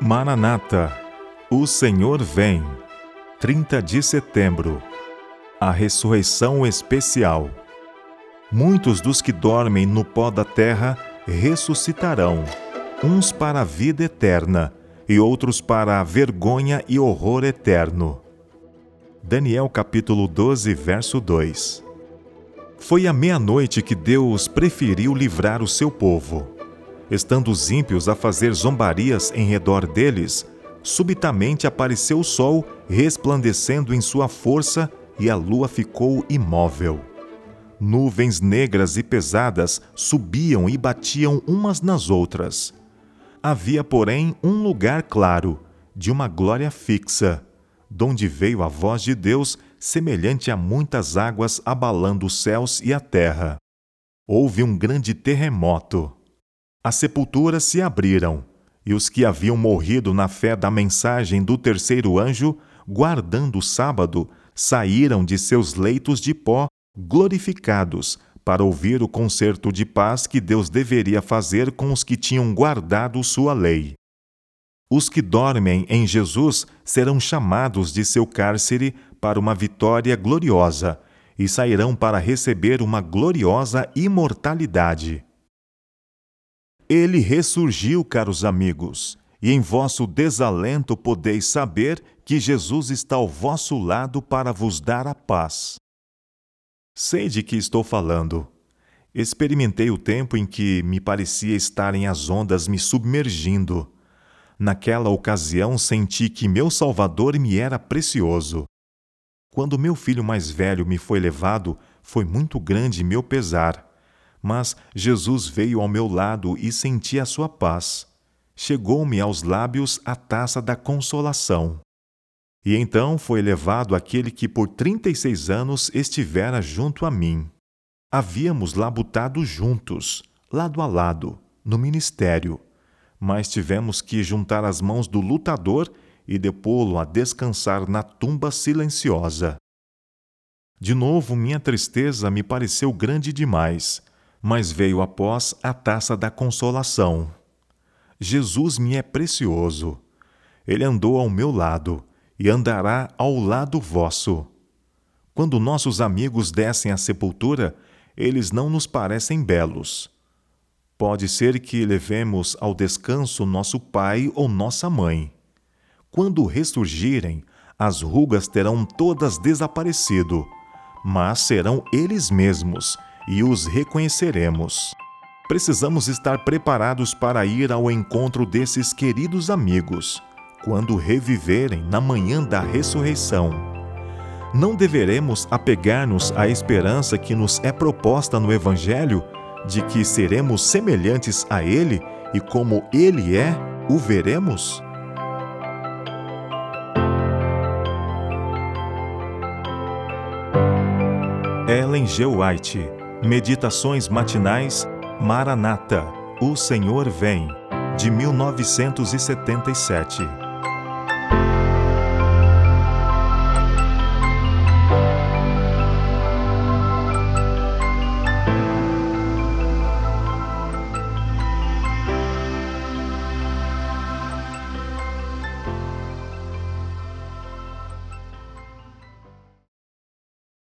Maranata, o Senhor vem. 30 de setembro. A ressurreição especial. Muitos dos que dormem no pó da terra ressuscitarão, uns para a vida eterna e outros para a vergonha e horror eterno. Daniel capítulo 12, verso 2. Foi à meia-noite que Deus preferiu livrar o seu povo Estando os ímpios a fazer zombarias em redor deles, subitamente apareceu o sol, resplandecendo em sua força, e a lua ficou imóvel. Nuvens negras e pesadas subiam e batiam umas nas outras. Havia, porém, um lugar claro, de uma glória fixa, donde veio a voz de Deus, semelhante a muitas águas abalando os céus e a terra. Houve um grande terremoto as sepulturas se abriram, e os que haviam morrido na fé da mensagem do terceiro anjo, guardando o sábado, saíram de seus leitos de pó, glorificados, para ouvir o concerto de paz que Deus deveria fazer com os que tinham guardado sua lei. Os que dormem em Jesus serão chamados de seu cárcere para uma vitória gloriosa e sairão para receber uma gloriosa imortalidade. Ele ressurgiu, caros amigos, e em vosso desalento podeis saber que Jesus está ao vosso lado para vos dar a paz. Sei de que estou falando. Experimentei o tempo em que me parecia estarem as ondas me submergindo. Naquela ocasião senti que meu Salvador me era precioso. Quando meu filho mais velho me foi levado, foi muito grande meu pesar mas Jesus veio ao meu lado e senti a sua paz. Chegou-me aos lábios a taça da consolação. E então foi levado aquele que por trinta e seis anos estivera junto a mim. Havíamos labutado juntos, lado a lado, no ministério, mas tivemos que juntar as mãos do lutador e depô-lo a descansar na tumba silenciosa. De novo, minha tristeza me pareceu grande demais mas veio após a taça da consolação. Jesus me é precioso. Ele andou ao meu lado e andará ao lado vosso. Quando nossos amigos descem à sepultura, eles não nos parecem belos. Pode ser que levemos ao descanso nosso pai ou nossa mãe. Quando ressurgirem, as rugas terão todas desaparecido, mas serão eles mesmos e os reconheceremos. Precisamos estar preparados para ir ao encontro desses queridos amigos quando reviverem na manhã da ressurreição. Não deveremos apegar-nos à esperança que nos é proposta no Evangelho de que seremos semelhantes a Ele e como Ele é, o veremos? Ellen G. White Meditações matinais Maranata, o Senhor vem, de 1977.